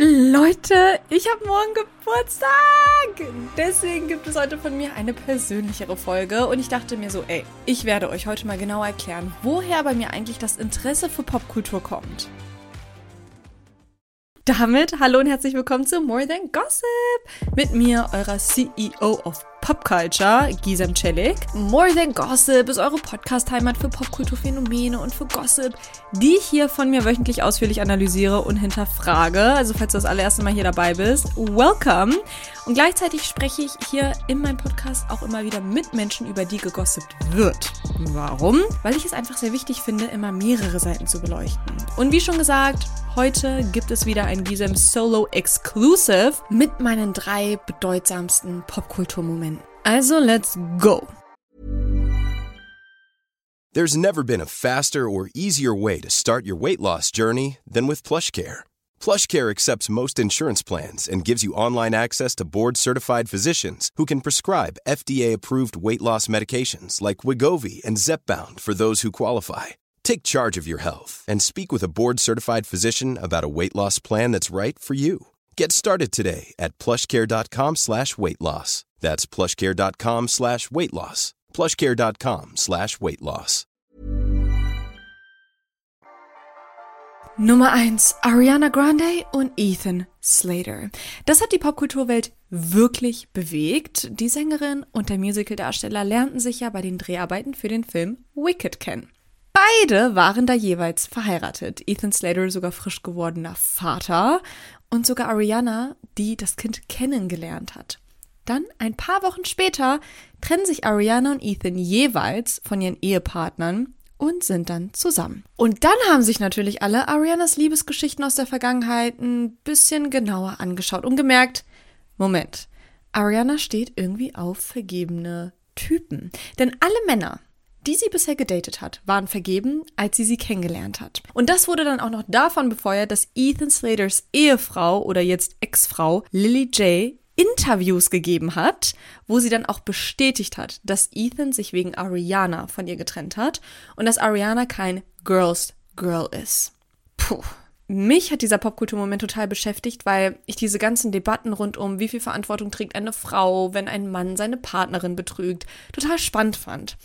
Leute, ich habe morgen Geburtstag. Deswegen gibt es heute von mir eine persönlichere Folge. Und ich dachte mir so, ey, ich werde euch heute mal genau erklären, woher bei mir eigentlich das Interesse für Popkultur kommt. Damit hallo und herzlich willkommen zu More Than Gossip. Mit mir, eurer CEO of Pop Culture, Gisem Celik. More Than Gossip ist eure Podcast-Heimat für Popkulturphänomene und für Gossip, die ich hier von mir wöchentlich ausführlich analysiere und hinterfrage. Also falls du das allererste Mal hier dabei bist, welcome. Und gleichzeitig spreche ich hier in meinem Podcast auch immer wieder mit Menschen, über die gegossipt wird. Warum? Weil ich es einfach sehr wichtig finde, immer mehrere Seiten zu beleuchten. Und wie schon gesagt, heute gibt es wieder ein Gisem Solo Exclusive mit meinen drei bedeutsamsten Popkulturmomenten. Also let's go. There's never been a faster or easier way to start your weight loss journey than with PlushCare. PlushCare accepts most insurance plans and gives you online access to board-certified physicians who can prescribe FDA-approved weight loss medications like Wigovi and Zepbound for those who qualify. Take charge of your health and speak with a board-certified physician about a weight loss plan that's right for you. Get started today at plushcare.com slash weight loss. That's plushcare.com slash weight loss. Plushcare.com slash weight loss. Nummer 1. Ariana Grande und Ethan Slater. Das hat die Popkulturwelt wirklich bewegt. Die Sängerin und der Musicaldarsteller lernten sich ja bei den Dreharbeiten für den Film Wicked kennen. Beide waren da jeweils verheiratet. Ethan Slater sogar frisch gewordener Vater und sogar Ariana, die das Kind kennengelernt hat. Dann, ein paar Wochen später, trennen sich Ariana und Ethan jeweils von ihren Ehepartnern und sind dann zusammen. Und dann haben sich natürlich alle Arianas Liebesgeschichten aus der Vergangenheit ein bisschen genauer angeschaut und gemerkt, Moment, Ariana steht irgendwie auf vergebene Typen. Denn alle Männer, die sie bisher gedatet hat, waren vergeben, als sie sie kennengelernt hat. Und das wurde dann auch noch davon befeuert, dass Ethan Slaters Ehefrau oder jetzt Ex-Frau Lily J Interviews gegeben hat, wo sie dann auch bestätigt hat, dass Ethan sich wegen Ariana von ihr getrennt hat und dass Ariana kein Girls Girl ist. Puh. Mich hat dieser Popkulturmoment total beschäftigt, weil ich diese ganzen Debatten rund um, wie viel Verantwortung trägt eine Frau, wenn ein Mann seine Partnerin betrügt, total spannend fand.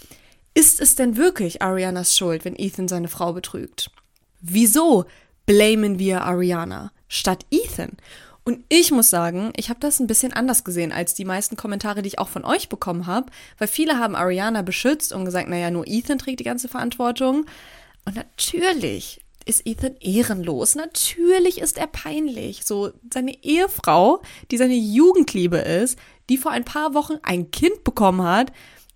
Ist es denn wirklich Arianas Schuld, wenn Ethan seine Frau betrügt? Wieso blamen wir Ariana statt Ethan? Und ich muss sagen, ich habe das ein bisschen anders gesehen als die meisten Kommentare, die ich auch von euch bekommen habe, weil viele haben Ariana beschützt und gesagt, naja, nur Ethan trägt die ganze Verantwortung. Und natürlich ist Ethan ehrenlos. Natürlich ist er peinlich. So seine Ehefrau, die seine Jugendliebe ist, die vor ein paar Wochen ein Kind bekommen hat,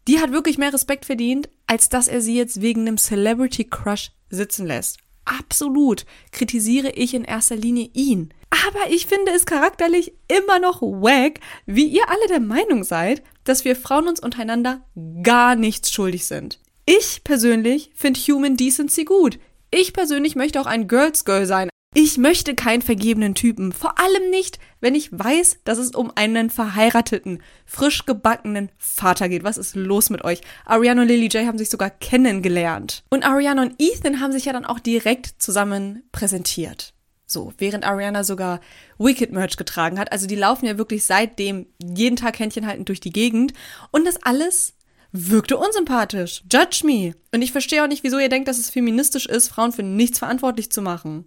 die hat wirklich mehr Respekt verdient, als dass er sie jetzt wegen einem Celebrity Crush sitzen lässt. Absolut kritisiere ich in erster Linie ihn. Aber ich finde es charakterlich immer noch wack, wie ihr alle der Meinung seid, dass wir Frauen uns untereinander gar nichts schuldig sind. Ich persönlich finde Human Decency gut. Ich persönlich möchte auch ein Girls Girl sein. Ich möchte keinen vergebenen Typen. Vor allem nicht, wenn ich weiß, dass es um einen verheirateten, frisch gebackenen Vater geht. Was ist los mit euch? Ariana und Lily J haben sich sogar kennengelernt. Und Ariana und Ethan haben sich ja dann auch direkt zusammen präsentiert. So, während Ariana sogar Wicked Merch getragen hat. Also die laufen ja wirklich seitdem jeden Tag Händchen haltend durch die Gegend. Und das alles wirkte unsympathisch. Judge me. Und ich verstehe auch nicht, wieso ihr denkt, dass es feministisch ist, Frauen für nichts verantwortlich zu machen.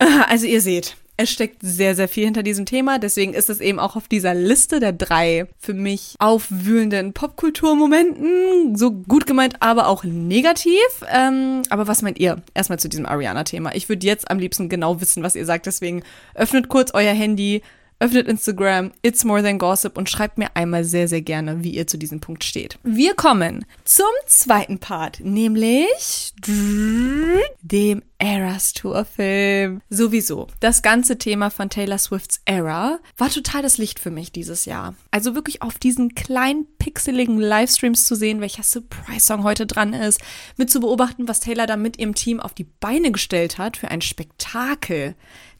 Also ihr seht, es steckt sehr, sehr viel hinter diesem Thema. Deswegen ist es eben auch auf dieser Liste der drei für mich aufwühlenden Popkulturmomenten. So gut gemeint, aber auch negativ. Ähm, aber was meint ihr erstmal zu diesem Ariana-Thema? Ich würde jetzt am liebsten genau wissen, was ihr sagt. Deswegen öffnet kurz euer Handy, öffnet Instagram, It's More Than Gossip und schreibt mir einmal sehr, sehr gerne, wie ihr zu diesem Punkt steht. Wir kommen zum zweiten Part, nämlich dem Eras Tour Film. Sowieso. Das ganze Thema von Taylor Swifts Era war total das Licht für mich dieses Jahr. Also wirklich auf diesen kleinen pixeligen Livestreams zu sehen, welcher Surprise-Song heute dran ist, mit zu beobachten, was Taylor da mit ihrem Team auf die Beine gestellt hat für ein Spektakel.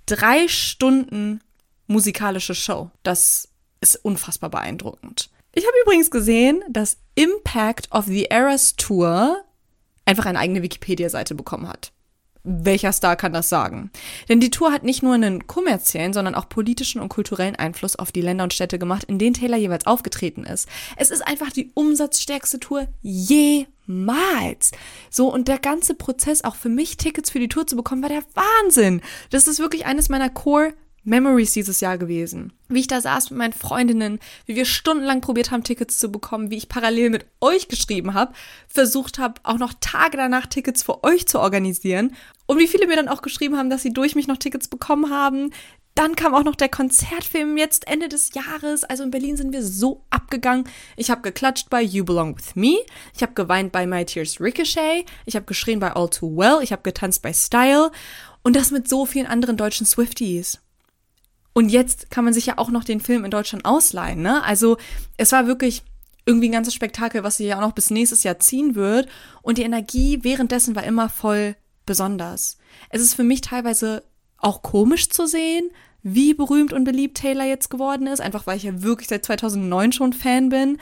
Drei Stunden musikalische Show. Das ist unfassbar beeindruckend. Ich habe übrigens gesehen, dass Impact of the Eras Tour einfach eine eigene Wikipedia-Seite bekommen hat. welcher Star kann das sagen? Denn die Tour hat nicht nur einen kommerziellen, sondern auch politischen und kulturellen Einfluss auf die Länder und Städte gemacht, in denen Taylor jeweils aufgetreten ist. Es ist einfach die umsatzstärkste Tour jemals. So, und der ganze Prozess, auch für mich Tickets für die Tour zu bekommen, war der Wahnsinn. Das ist wirklich eines meiner Core Memories dieses Jahr gewesen. Wie ich da saß mit meinen Freundinnen, wie wir stundenlang probiert haben, Tickets zu bekommen, wie ich parallel mit euch geschrieben habe, versucht habe, auch noch Tage danach Tickets für euch zu organisieren und wie viele mir dann auch geschrieben haben, dass sie durch mich noch Tickets bekommen haben. Dann kam auch noch der Konzertfilm jetzt Ende des Jahres. Also in Berlin sind wir so abgegangen. Ich habe geklatscht bei You Belong With Me. Ich habe geweint bei My Tears Ricochet. Ich habe geschrien bei All Too Well. Ich habe getanzt bei Style. Und das mit so vielen anderen deutschen Swifties. Und jetzt kann man sich ja auch noch den Film in Deutschland ausleihen, ne? Also es war wirklich irgendwie ein ganzes Spektakel, was sich ja auch noch bis nächstes Jahr ziehen wird. Und die Energie währenddessen war immer voll besonders. Es ist für mich teilweise auch komisch zu sehen, wie berühmt und beliebt Taylor jetzt geworden ist, einfach weil ich ja wirklich seit 2009 schon Fan bin.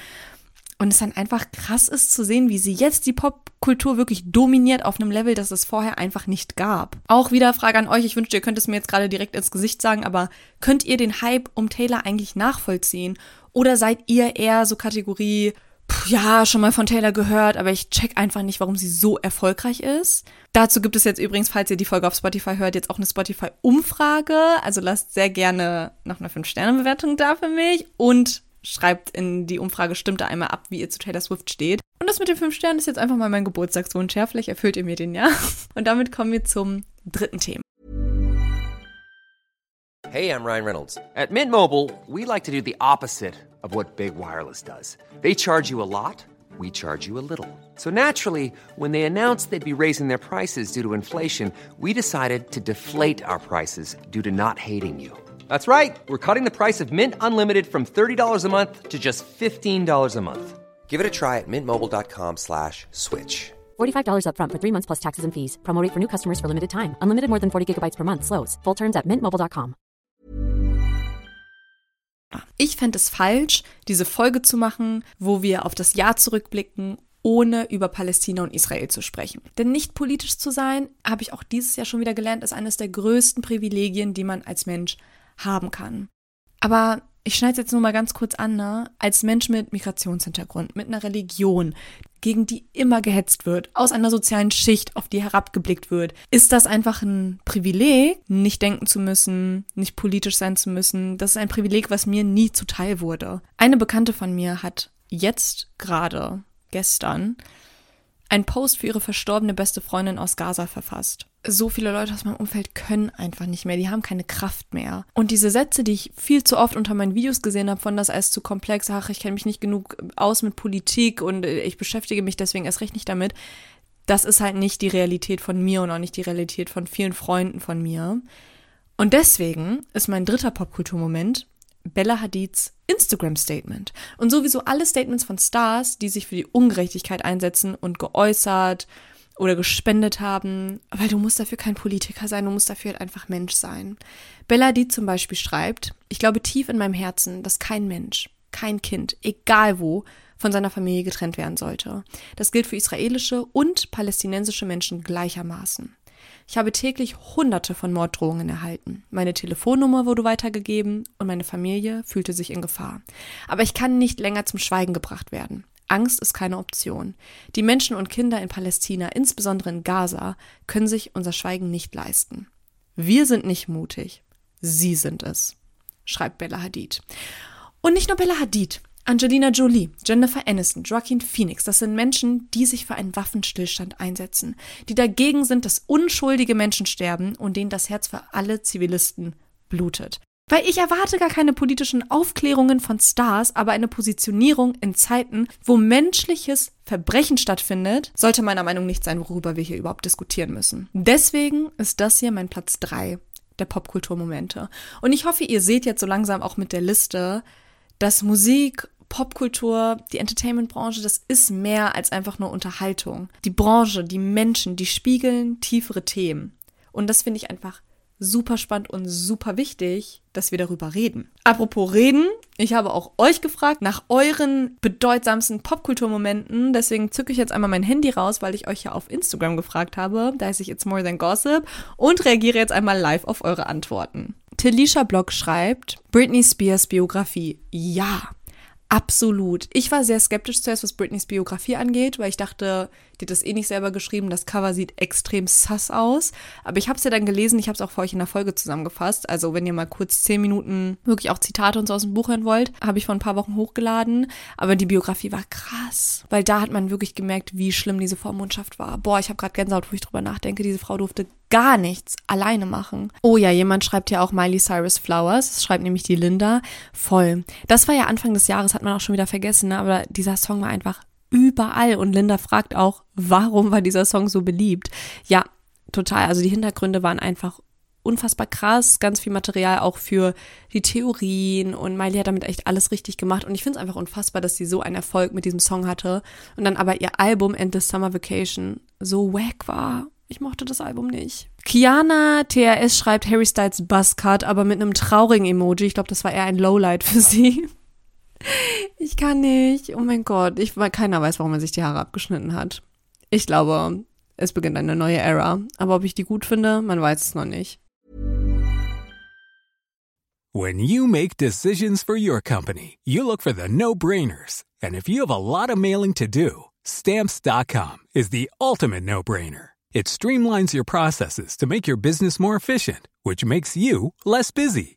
Und es dann einfach krass ist zu sehen, wie sie jetzt die Popkultur wirklich dominiert auf einem Level, das es vorher einfach nicht gab. Auch wieder Frage an euch, ich wünschte, ihr könnt es mir jetzt gerade direkt ins Gesicht sagen, aber könnt ihr den Hype um Taylor eigentlich nachvollziehen? Oder seid ihr eher so Kategorie, pff, ja, schon mal von Taylor gehört, aber ich check einfach nicht, warum sie so erfolgreich ist? Dazu gibt es jetzt übrigens, falls ihr die Folge auf Spotify hört, jetzt auch eine Spotify-Umfrage. Also lasst sehr gerne noch eine 5-Sterne-Bewertung da für mich und schreibt in die Umfrage, stimmt da einmal ab, wie ihr zu Taylor Swift steht. Und das mit den fünf Sternen ist jetzt einfach mal mein Geburtstagswunsch. Ja, vielleicht erfüllt ihr mir den, ja? Und damit kommen wir zum dritten Thema. Hey, I'm Ryan Reynolds. At Mint Mobile, we like to do the opposite of what Big Wireless does. They charge you a lot, we charge you a little. So naturally, when they announced they'd be raising their prices due to inflation, we decided to deflate our prices due to not hating you. That's right. We're cutting the price of Mint Unlimited from $30 a month to just $15 a month. Give it a try at mintmobile.com slash switch. $45 upfront for three months plus taxes and fees. Promote for new customers for limited time. Unlimited more than 40 gigabytes per month. Slows. Full terms at mintmobile.com. Ich fände es falsch, diese Folge zu machen, wo wir auf das Jahr zurückblicken ohne über Palästina und Israel zu sprechen. Denn nicht politisch zu sein, habe ich auch dieses Jahr schon wieder gelernt, ist eines der größten Privilegien, die man als Mensch haben kann. Aber ich schneide es jetzt nur mal ganz kurz an, ne? als Mensch mit Migrationshintergrund, mit einer Religion, gegen die immer gehetzt wird, aus einer sozialen Schicht, auf die herabgeblickt wird, ist das einfach ein Privileg, nicht denken zu müssen, nicht politisch sein zu müssen. Das ist ein Privileg, was mir nie zuteil wurde. Eine Bekannte von mir hat jetzt gerade, gestern, einen Post für ihre verstorbene beste Freundin aus Gaza verfasst so viele Leute aus meinem Umfeld können einfach nicht mehr, die haben keine Kraft mehr. Und diese Sätze, die ich viel zu oft unter meinen Videos gesehen habe, von das als zu komplex, ach, ich kenne mich nicht genug aus mit Politik und ich beschäftige mich deswegen erst recht nicht damit, das ist halt nicht die Realität von mir und auch nicht die Realität von vielen Freunden von mir. Und deswegen ist mein dritter Popkulturmoment Bella Hadids Instagram-Statement. Und sowieso alle Statements von Stars, die sich für die Ungerechtigkeit einsetzen und geäußert oder gespendet haben, weil du musst dafür kein Politiker sein, du musst dafür halt einfach Mensch sein. Bella, die zum Beispiel schreibt, ich glaube tief in meinem Herzen, dass kein Mensch, kein Kind, egal wo, von seiner Familie getrennt werden sollte. Das gilt für israelische und palästinensische Menschen gleichermaßen. Ich habe täglich hunderte von Morddrohungen erhalten. Meine Telefonnummer wurde weitergegeben und meine Familie fühlte sich in Gefahr. Aber ich kann nicht länger zum Schweigen gebracht werden. Angst ist keine Option. Die Menschen und Kinder in Palästina, insbesondere in Gaza, können sich unser Schweigen nicht leisten. Wir sind nicht mutig. Sie sind es, schreibt Bella Hadid. Und nicht nur Bella Hadid. Angelina Jolie, Jennifer Aniston, Joaquin Phoenix, das sind Menschen, die sich für einen Waffenstillstand einsetzen, die dagegen sind, dass unschuldige Menschen sterben und denen das Herz für alle Zivilisten blutet. Weil ich erwarte gar keine politischen Aufklärungen von Stars, aber eine Positionierung in Zeiten, wo menschliches Verbrechen stattfindet, sollte meiner Meinung nicht sein, worüber wir hier überhaupt diskutieren müssen. Deswegen ist das hier mein Platz drei der Popkulturmomente. Und ich hoffe, ihr seht jetzt so langsam auch mit der Liste, dass Musik, Popkultur, die Entertainment-Branche, das ist mehr als einfach nur Unterhaltung. Die Branche, die Menschen, die spiegeln tiefere Themen. Und das finde ich einfach super spannend und super wichtig, dass wir darüber reden. Apropos reden, ich habe auch euch gefragt nach euren bedeutsamsten Popkulturmomenten. Deswegen zücke ich jetzt einmal mein Handy raus, weil ich euch ja auf Instagram gefragt habe. Da heiße ich It's More Than Gossip und reagiere jetzt einmal live auf eure Antworten. Telisha Block schreibt, Britney Spears Biografie. Ja, Absolut. Ich war sehr skeptisch zuerst, was Britneys Biografie angeht, weil ich dachte, die hat das eh nicht selber geschrieben. Das Cover sieht extrem sass aus. Aber ich habe es ja dann gelesen, ich habe es auch für euch in der Folge zusammengefasst. Also wenn ihr mal kurz zehn Minuten wirklich auch Zitate und so aus dem Buch hören wollt, habe ich vor ein paar Wochen hochgeladen. Aber die Biografie war krass, weil da hat man wirklich gemerkt, wie schlimm diese Vormundschaft war. Boah, ich habe gerade Gänsehaut, wo ich drüber nachdenke. Diese Frau durfte gar nichts alleine machen. Oh ja, jemand schreibt ja auch Miley Cyrus Flowers. Das schreibt nämlich die Linda. Voll. Das war ja Anfang des Jahres, hat man auch schon wieder vergessen, ne? aber dieser Song war einfach überall. Und Linda fragt auch, warum war dieser Song so beliebt? Ja, total. Also die Hintergründe waren einfach unfassbar krass, ganz viel Material auch für die Theorien und Miley hat damit echt alles richtig gemacht und ich finde es einfach unfassbar, dass sie so einen Erfolg mit diesem Song hatte und dann aber ihr Album End the Summer Vacation so wack war ich mochte das Album nicht. Kiana TRS schreibt Harry Styles Buzzcut, aber mit einem traurigen Emoji. Ich glaube, das war eher ein Lowlight für sie. Ich kann nicht. Oh mein Gott. Ich, keiner weiß, warum er sich die Haare abgeschnitten hat. Ich glaube, es beginnt eine neue Ära. Aber ob ich die gut finde, man weiß es noch nicht. When you make decisions for your company, you look for the no-brainers. And if you have a lot of mailing to do, stamps.com is the ultimate no-brainer. It streamlines your processes to make your business more efficient, which makes you less busy.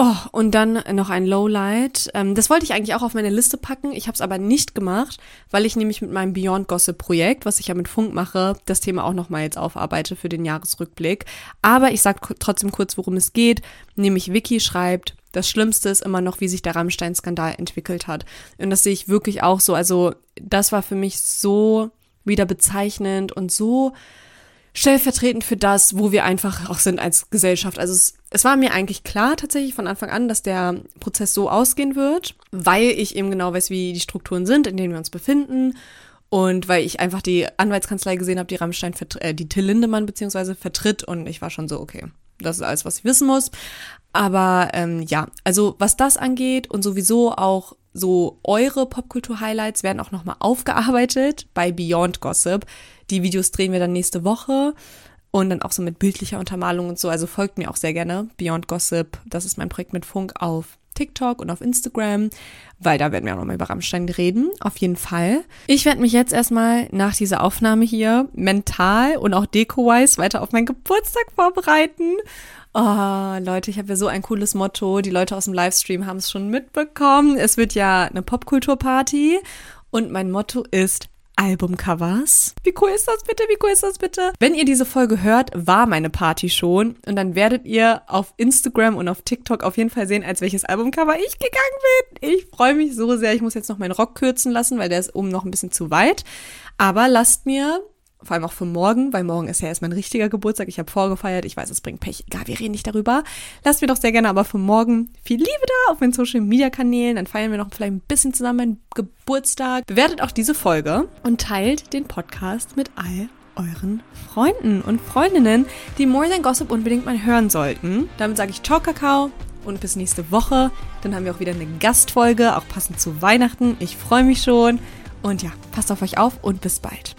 Oh, und dann noch ein Lowlight. Ähm, das wollte ich eigentlich auch auf meine Liste packen. Ich habe es aber nicht gemacht, weil ich nämlich mit meinem Beyond Gossip Projekt, was ich ja mit Funk mache, das Thema auch nochmal jetzt aufarbeite für den Jahresrückblick. Aber ich sage trotzdem kurz, worum es geht. Nämlich Vicky schreibt, das Schlimmste ist immer noch, wie sich der Rammstein-Skandal entwickelt hat. Und das sehe ich wirklich auch so. Also das war für mich so wieder bezeichnend und so stellvertretend für das, wo wir einfach auch sind als Gesellschaft. Also es, es war mir eigentlich klar tatsächlich von Anfang an, dass der Prozess so ausgehen wird, weil ich eben genau weiß, wie die Strukturen sind, in denen wir uns befinden. Und weil ich einfach die Anwaltskanzlei gesehen habe, die Rammstein, äh, die Till Lindemann beziehungsweise vertritt und ich war schon so, okay, das ist alles, was ich wissen muss. Aber ähm, ja, also was das angeht und sowieso auch so eure Popkultur-Highlights werden auch nochmal aufgearbeitet bei Beyond Gossip. Die Videos drehen wir dann nächste Woche und dann auch so mit bildlicher Untermalung und so. Also folgt mir auch sehr gerne. Beyond Gossip, das ist mein Projekt mit Funk auf TikTok und auf Instagram, weil da werden wir auch nochmal über Rammstein reden. Auf jeden Fall. Ich werde mich jetzt erstmal nach dieser Aufnahme hier mental und auch deko-wise weiter auf meinen Geburtstag vorbereiten. Oh, Leute, ich habe ja so ein cooles Motto. Die Leute aus dem Livestream haben es schon mitbekommen. Es wird ja eine Popkulturparty und mein Motto ist Albumcovers. Wie cool ist das bitte? Wie cool ist das bitte? Wenn ihr diese Folge hört, war meine Party schon und dann werdet ihr auf Instagram und auf TikTok auf jeden Fall sehen, als welches Albumcover ich gegangen bin. Ich freue mich so sehr. Ich muss jetzt noch meinen Rock kürzen lassen, weil der ist oben noch ein bisschen zu weit. Aber lasst mir vor allem auch für morgen, weil morgen ist ja erst mein richtiger Geburtstag. Ich habe vorgefeiert. Ich weiß, es bringt Pech. Egal, wir reden nicht darüber. Lasst mir doch sehr gerne aber für morgen viel Liebe da auf meinen Social Media Kanälen. Dann feiern wir noch vielleicht ein bisschen zusammen meinen Geburtstag. Bewertet auch diese Folge und teilt den Podcast mit all euren Freunden und Freundinnen, die More Than Gossip unbedingt mal hören sollten. Damit sage ich Ciao, Kakao und bis nächste Woche. Dann haben wir auch wieder eine Gastfolge, auch passend zu Weihnachten. Ich freue mich schon. Und ja, passt auf euch auf und bis bald.